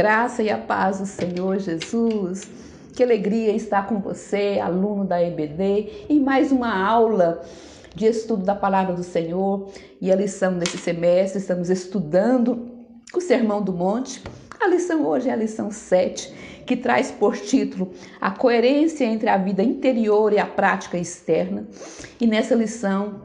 Graça e a paz do Senhor Jesus. Que alegria estar com você, aluno da EBD, em mais uma aula de estudo da palavra do Senhor. E a lição desse semestre, estamos estudando o Sermão do Monte. A lição hoje é a lição 7, que traz por título a coerência entre a vida interior e a prática externa. E nessa lição,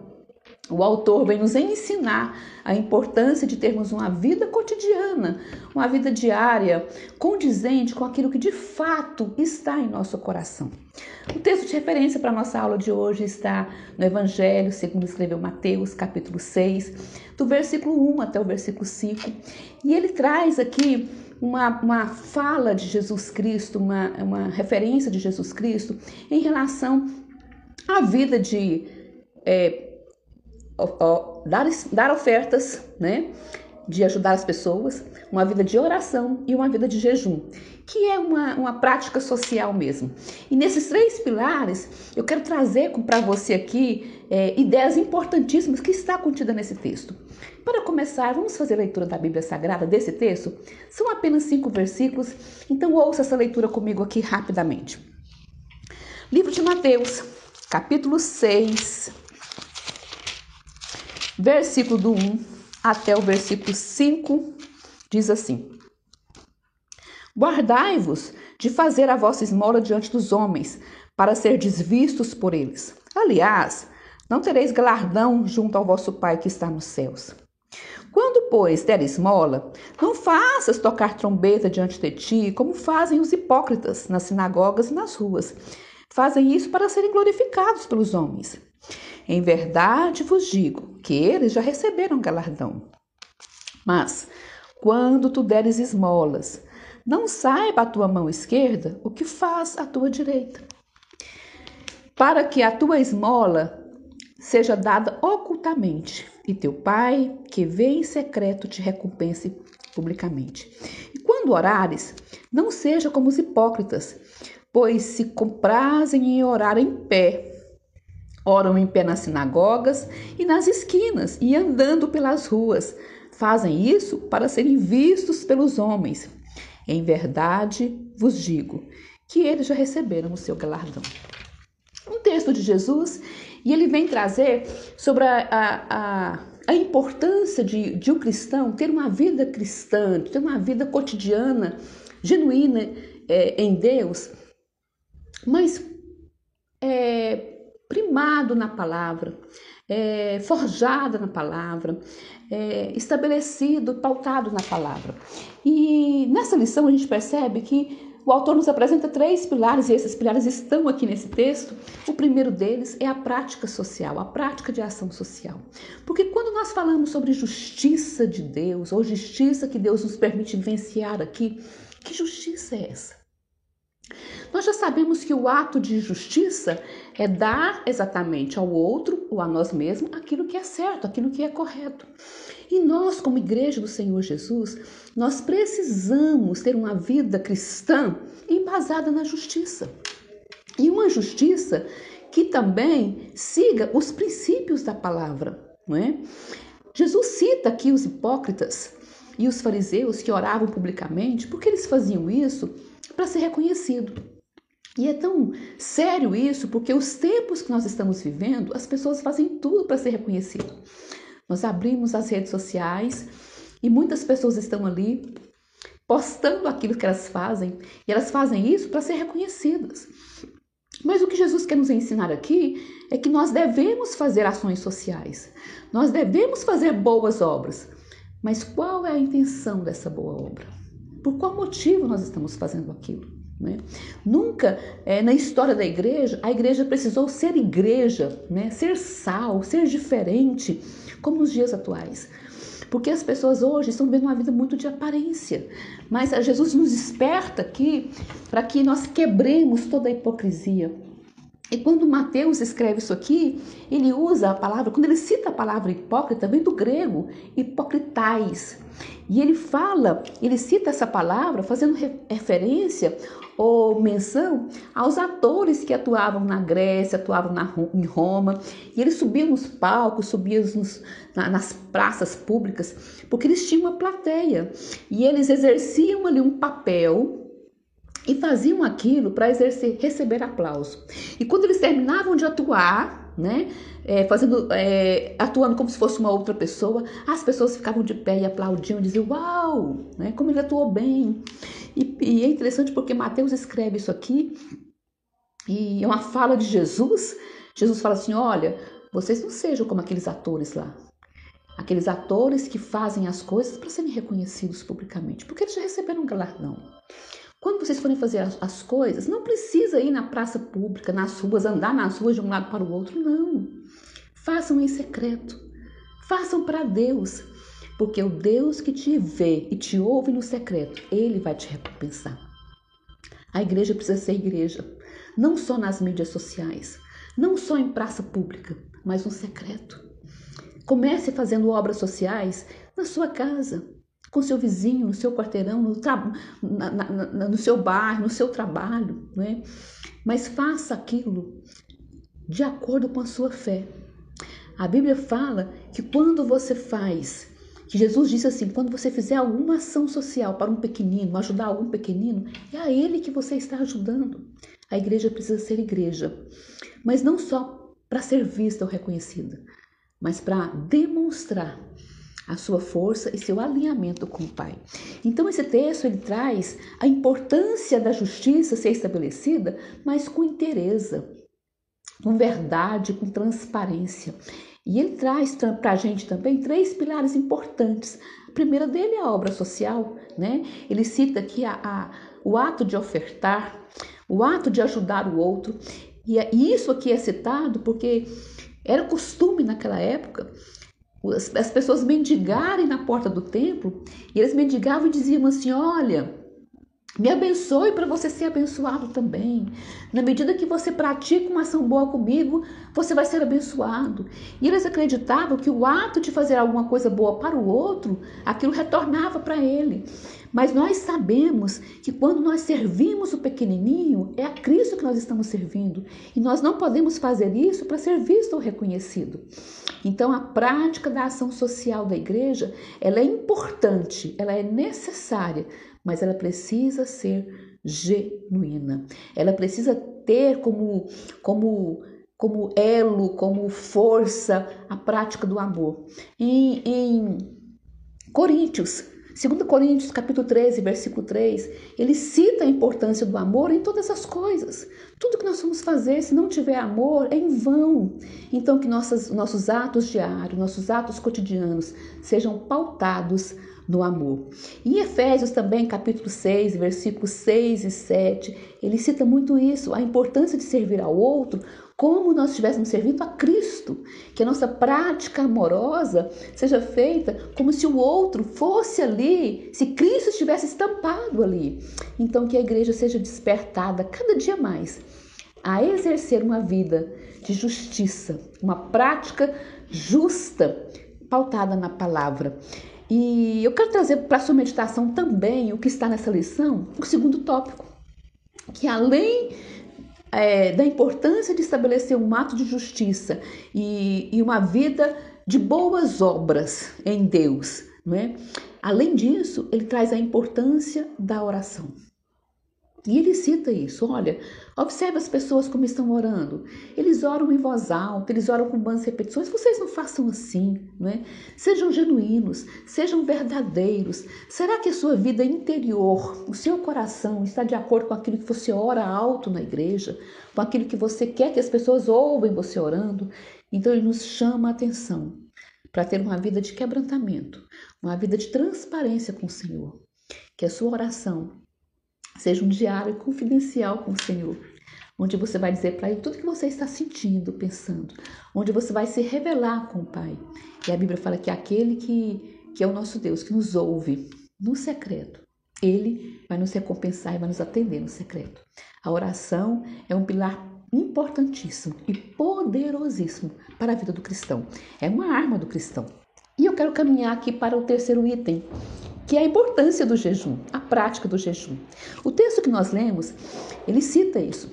o autor vem nos ensinar a importância de termos uma vida cotidiana, uma vida diária, condizente com aquilo que de fato está em nosso coração. O texto de referência para a nossa aula de hoje está no Evangelho, segundo escreveu Mateus, capítulo 6, do versículo 1 até o versículo 5. E ele traz aqui uma, uma fala de Jesus Cristo, uma, uma referência de Jesus Cristo em relação à vida de. É, dar, dar ofertas, né? De ajudar as pessoas, uma vida de oração e uma vida de jejum, que é uma, uma prática social mesmo. E nesses três pilares, eu quero trazer para você aqui é, ideias importantíssimas que está contida nesse texto. Para começar, vamos fazer a leitura da Bíblia Sagrada desse texto? São apenas cinco versículos, então ouça essa leitura comigo aqui rapidamente. Livro de Mateus, capítulo 6, versículo do 1 até o versículo 5, diz assim: Guardai-vos de fazer a vossa esmola diante dos homens, para ser desvistos por eles. Aliás, não tereis galardão junto ao vosso Pai que está nos céus. Quando, pois, der esmola, não faças tocar trombeta diante de ti, como fazem os hipócritas nas sinagogas e nas ruas. Fazem isso para serem glorificados pelos homens. Em verdade vos digo que eles já receberam galardão. Mas, quando tu deres esmolas, não saiba a tua mão esquerda o que faz a tua direita, para que a tua esmola seja dada ocultamente, e teu pai, que vê em secreto, te recompense publicamente. E quando orares, não seja como os hipócritas, pois se comprazem em orar em pé, Oram em pé nas sinagogas e nas esquinas e andando pelas ruas. Fazem isso para serem vistos pelos homens. Em verdade vos digo que eles já receberam o seu galardão. Um texto de Jesus e ele vem trazer sobre a, a, a, a importância de, de um cristão ter uma vida cristã, ter uma vida cotidiana, genuína é, em Deus, mas é, primado na palavra, é, forjado na palavra, é, estabelecido, pautado na palavra. E nessa lição a gente percebe que o autor nos apresenta três pilares, e esses pilares estão aqui nesse texto. O primeiro deles é a prática social, a prática de ação social. Porque quando nós falamos sobre justiça de Deus, ou justiça que Deus nos permite vivenciar aqui, que justiça é essa? Nós já sabemos que o ato de justiça é dar exatamente ao outro ou a nós mesmos aquilo que é certo, aquilo que é correto. E nós, como igreja do Senhor Jesus, nós precisamos ter uma vida cristã embasada na justiça. E uma justiça que também siga os princípios da palavra, não é? Jesus cita aqui os hipócritas e os fariseus que oravam publicamente, porque eles faziam isso para ser reconhecido. E é tão sério isso, porque os tempos que nós estamos vivendo, as pessoas fazem tudo para ser reconhecido. Nós abrimos as redes sociais e muitas pessoas estão ali postando aquilo que elas fazem, e elas fazem isso para ser reconhecidas. Mas o que Jesus quer nos ensinar aqui é que nós devemos fazer ações sociais, nós devemos fazer boas obras. Mas qual é a intenção dessa boa obra? Por qual motivo nós estamos fazendo aquilo? Né? Nunca é, na história da igreja a igreja precisou ser igreja, né? ser sal, ser diferente, como nos dias atuais. Porque as pessoas hoje estão vivendo uma vida muito de aparência. Mas Jesus nos desperta aqui para que nós quebremos toda a hipocrisia. E quando Mateus escreve isso aqui, ele usa a palavra, quando ele cita a palavra hipócrita, vem do grego, hipocritais. E ele fala, ele cita essa palavra fazendo referência ou menção aos atores que atuavam na Grécia, atuavam na, em Roma, e eles subiam nos palcos, subiam nos, na, nas praças públicas, porque eles tinham uma plateia e eles exerciam ali um papel e faziam aquilo para exercer, receber aplauso. E quando eles terminavam de atuar, né, é, fazendo, é, atuando como se fosse uma outra pessoa, as pessoas ficavam de pé e aplaudiam, diziam, uau, né, como ele atuou bem. E, e é interessante porque Mateus escreve isso aqui, e é uma fala de Jesus. Jesus fala assim: olha, vocês não sejam como aqueles atores lá. Aqueles atores que fazem as coisas para serem reconhecidos publicamente, porque eles já receberam um galardão. Quando vocês forem fazer as, as, coisas, não precisa ir na praça pública, nas ruas, andar nas ruas de um lado para o outro, não. Façam em secreto. Façam para Deus. Porque o Deus que te vê e te ouve no secreto, ele vai te recompensar. A igreja precisa ser igreja, não só nas mídias sociais, não só em praça pública, mas no secreto. Comece fazendo obras sociais na sua casa, com seu vizinho, no seu quarteirão, no, na, na, no seu bairro, no seu trabalho, né? Mas faça aquilo de acordo com a sua fé. A Bíblia fala que quando você faz, que Jesus disse assim: quando você fizer alguma ação social para um pequenino, ajudar algum pequenino, é a ele que você está ajudando. A igreja precisa ser igreja, mas não só para ser vista ou reconhecida, mas para demonstrar a sua força e seu alinhamento com o Pai. Então esse texto ele traz a importância da justiça ser estabelecida, mas com interesa, com verdade, com transparência. E ele traz para a gente também três pilares importantes. A primeira dele é a obra social, né? Ele cita aqui a, a, o ato de ofertar, o ato de ajudar o outro. E, é, isso aqui é citado porque era costume naquela época as pessoas mendigarem na porta do templo, e eles mendigavam e diziam assim: Olha, me abençoe para você ser abençoado também. Na medida que você pratica uma ação boa comigo, você vai ser abençoado. E eles acreditavam que o ato de fazer alguma coisa boa para o outro, aquilo retornava para ele. Mas nós sabemos que quando nós servimos o pequenininho, é a Cristo que nós estamos servindo. E nós não podemos fazer isso para ser visto ou reconhecido. Então, a prática da ação social da igreja, ela é importante, ela é necessária, mas ela precisa ser genuína. Ela precisa ter como, como, como elo, como força a prática do amor. Em, em Coríntios, 2 Coríntios capítulo 13, versículo 3, ele cita a importância do amor em todas as coisas. Tudo que nós vamos fazer, se não tiver amor, é em vão. Então, que nossas, nossos atos diários, nossos atos cotidianos sejam pautados no amor. Em Efésios também, capítulo 6, versículos 6 e 7, ele cita muito isso, a importância de servir ao outro como nós estivéssemos servindo a Cristo, que a nossa prática amorosa seja feita como se o outro fosse ali, se Cristo estivesse estampado ali. Então, que a igreja seja despertada cada dia mais a exercer uma vida de justiça, uma prática justa, pautada na palavra. E eu quero trazer para a sua meditação também o que está nessa lição, o segundo tópico, que além é, da importância de estabelecer um ato de justiça e, e uma vida de boas obras em Deus. Né? Além disso, ele traz a importância da oração. E ele cita isso, olha, observe as pessoas como estão orando. Eles oram em voz alta, eles oram com boas repetições. Vocês não façam assim, não é? Sejam genuínos, sejam verdadeiros. Será que a sua vida interior, o seu coração está de acordo com aquilo que você ora alto na igreja, com aquilo que você quer que as pessoas ouvem você orando? Então ele nos chama a atenção para ter uma vida de quebrantamento, uma vida de transparência com o Senhor. Que a sua oração Seja um diário confidencial com o Senhor, onde você vai dizer para Ele tudo que você está sentindo, pensando, onde você vai se revelar com o Pai. E a Bíblia fala que aquele que, que é o nosso Deus, que nos ouve no secreto, Ele vai nos recompensar e vai nos atender no secreto. A oração é um pilar importantíssimo e poderosíssimo para a vida do cristão. É uma arma do cristão. E eu quero caminhar aqui para o terceiro item, que é a importância do jejum, a prática do jejum. O texto que nós lemos, ele cita isso.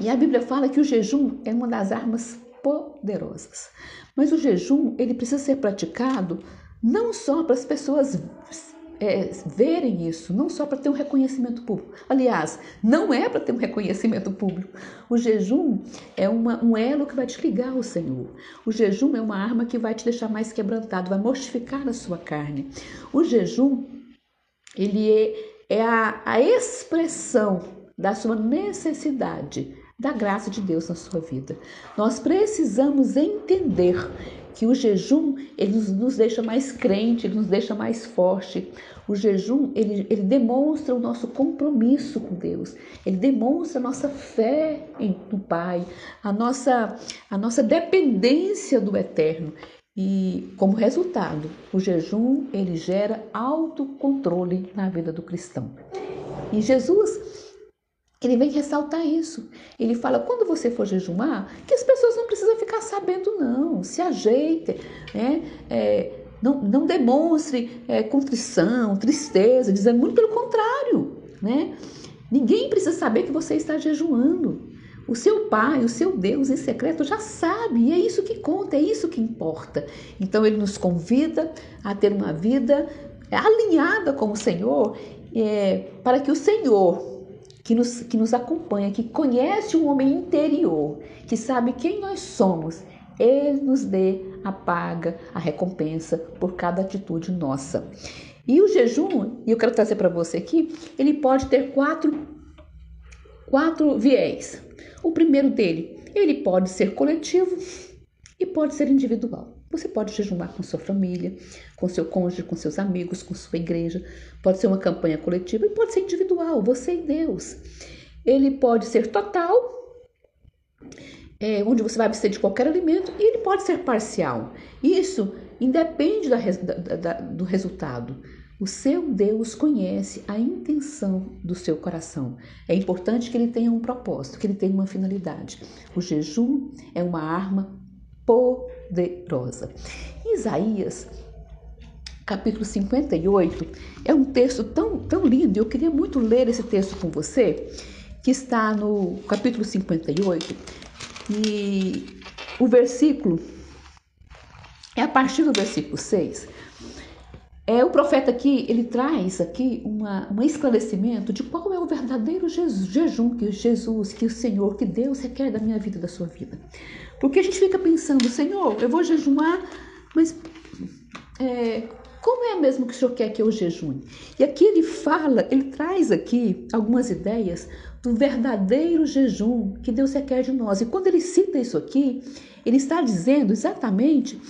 E a Bíblia fala que o jejum é uma das armas poderosas. Mas o jejum, ele precisa ser praticado não só para as pessoas é, verem isso, não só para ter um reconhecimento público. Aliás, não é para ter um reconhecimento público. O jejum é uma, um elo que vai te ligar ao Senhor. O jejum é uma arma que vai te deixar mais quebrantado, vai mortificar a sua carne. O jejum, ele é, é a, a expressão da sua necessidade da graça de Deus na sua vida. Nós precisamos entender que o jejum ele nos, deixa mais crente, ele nos deixa mais forte. O jejum ele, ele demonstra o nosso compromisso com Deus, ele demonstra a nossa fé em, no Pai, a nossa, a nossa dependência do Eterno. E como resultado, o jejum ele gera autocontrole na vida do cristão. E Jesus ele vem ressaltar isso. Ele fala: quando você for jejuar, que as pessoas não precisam ficar sabendo, não. Se ajeitem, né? É, não, não demonstre é, contrição, tristeza, dizendo muito pelo contrário, né? Ninguém precisa saber que você está jejuando. O seu pai, o seu Deus em secreto já sabe, e é isso que conta, é isso que importa. Então ele nos convida a ter uma vida alinhada com o Senhor, é, para que o Senhor que nos, que nos acompanha, que conhece o homem interior, que sabe quem nós somos, ele nos dê a paga, a recompensa por cada atitude nossa. E o jejum, e eu quero trazer para você aqui, ele pode ter quatro, quatro viés. O primeiro dele, ele pode ser coletivo e pode ser individual. Você pode jejumar com sua família, com seu cônjuge, com seus amigos, com sua igreja. Pode ser uma campanha coletiva e pode ser individual, você e Deus. Ele pode ser total, é, onde você vai abster de qualquer alimento, e ele pode ser parcial. Isso independe da, da, da, do resultado. O seu Deus conhece a intenção do seu coração. É importante que ele tenha um propósito, que ele tenha uma finalidade. O jejum é uma arma poderosa. Isaías, capítulo 58, é um texto tão, tão lindo, eu queria muito ler esse texto com você, que está no capítulo 58, e o versículo é a partir do versículo 6. É, o profeta aqui, ele traz aqui uma, um esclarecimento de qual é o verdadeiro jejum que Jesus, que o Senhor, que Deus requer da minha vida da sua vida. Porque a gente fica pensando, Senhor, eu vou jejuar, mas é, como é mesmo que o Senhor quer que eu jejune? E aqui ele fala, ele traz aqui algumas ideias do verdadeiro jejum que Deus requer de nós. E quando ele cita isso aqui, ele está dizendo exatamente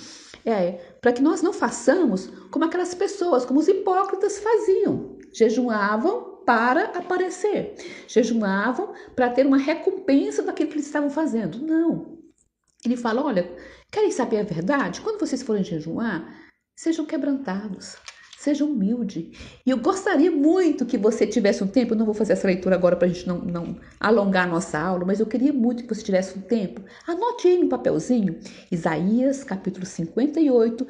é, para que nós não façamos como aquelas pessoas, como os hipócritas faziam. Jejuavam para aparecer, jejuavam para ter uma recompensa daquilo que eles estavam fazendo. Não. Ele fala: olha, querem saber a verdade? Quando vocês forem jejuar, sejam quebrantados, sejam humildes. E eu gostaria muito que você tivesse um tempo, eu não vou fazer essa leitura agora para a gente não, não alongar a nossa aula, mas eu queria muito que você tivesse um tempo. Anote aí no papelzinho, Isaías capítulo 58,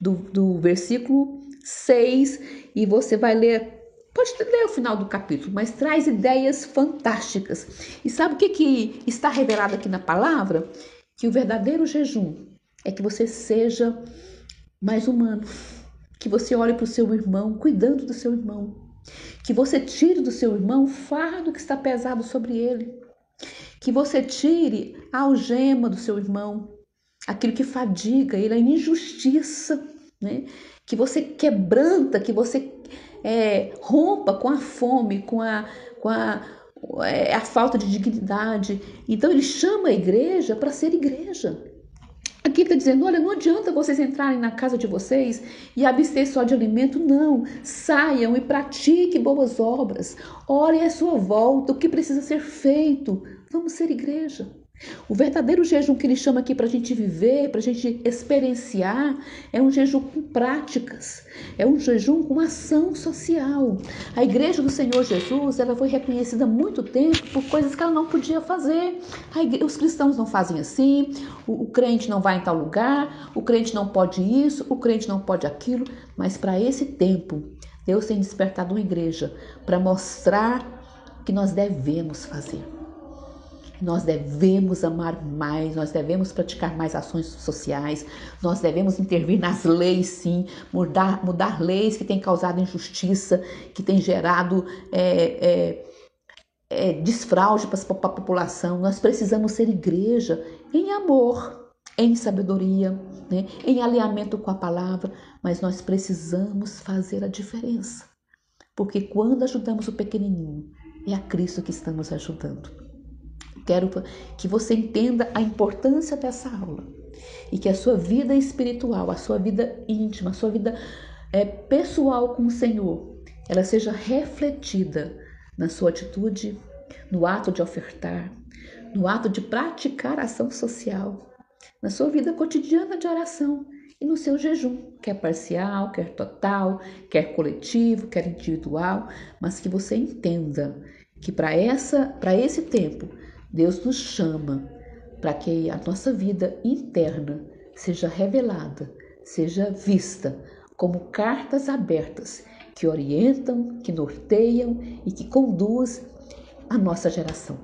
do, do versículo 6, e você vai ler Pode ler o final do capítulo, mas traz ideias fantásticas. E sabe o que, que está revelado aqui na palavra? que o verdadeiro jejum é que você seja mais humano, que você olhe para o seu irmão, cuidando do seu irmão, que você tire do seu irmão o fardo que está pesado sobre ele, que você tire a algema do seu irmão, aquilo que fadiga ele, a injustiça, né? que você quebranta, que você é, rompa com a fome, com a, com a é a falta de dignidade. Então ele chama a igreja para ser igreja. Aqui está dizendo: olha, não adianta vocês entrarem na casa de vocês e abster só de alimento, não. Saiam e pratiquem boas obras. Olhem à sua volta o que precisa ser feito. Vamos ser igreja. O verdadeiro jejum que ele chama aqui para a gente viver, para a gente experienciar, é um jejum com práticas, é um jejum com ação social. A igreja do Senhor Jesus, ela foi reconhecida há muito tempo por coisas que ela não podia fazer. Igreja, os cristãos não fazem assim, o, o crente não vai em tal lugar, o crente não pode isso, o crente não pode aquilo, mas para esse tempo Deus tem despertado uma igreja para mostrar que nós devemos fazer. Nós devemos amar mais, nós devemos praticar mais ações sociais, nós devemos intervir nas leis, sim, mudar, mudar leis que têm causado injustiça, que têm gerado é, é, é, desfraude para a população. Nós precisamos ser igreja em amor, em sabedoria, né? em alinhamento com a palavra, mas nós precisamos fazer a diferença. Porque quando ajudamos o pequenininho, é a Cristo que estamos ajudando. Quero que você entenda a importância dessa aula. E que a sua vida espiritual, a sua vida íntima, a sua vida é, pessoal com o Senhor, ela seja refletida na sua atitude, no ato de ofertar, no ato de praticar ação social, na sua vida cotidiana de oração e no seu jejum, quer parcial, quer total, quer coletivo, quer individual, mas que você entenda que para essa, para esse tempo Deus nos chama para que a nossa vida interna seja revelada, seja vista como cartas abertas que orientam, que norteiam e que conduz a nossa geração.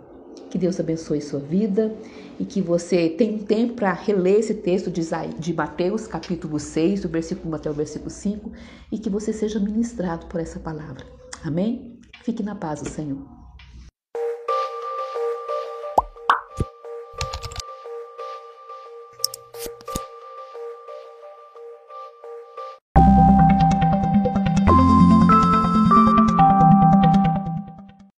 Que Deus abençoe sua vida e que você tenha um tempo para reler esse texto de Mateus, capítulo 6, do versículo 1 até o versículo 5, e que você seja ministrado por essa palavra. Amém? Fique na paz do Senhor.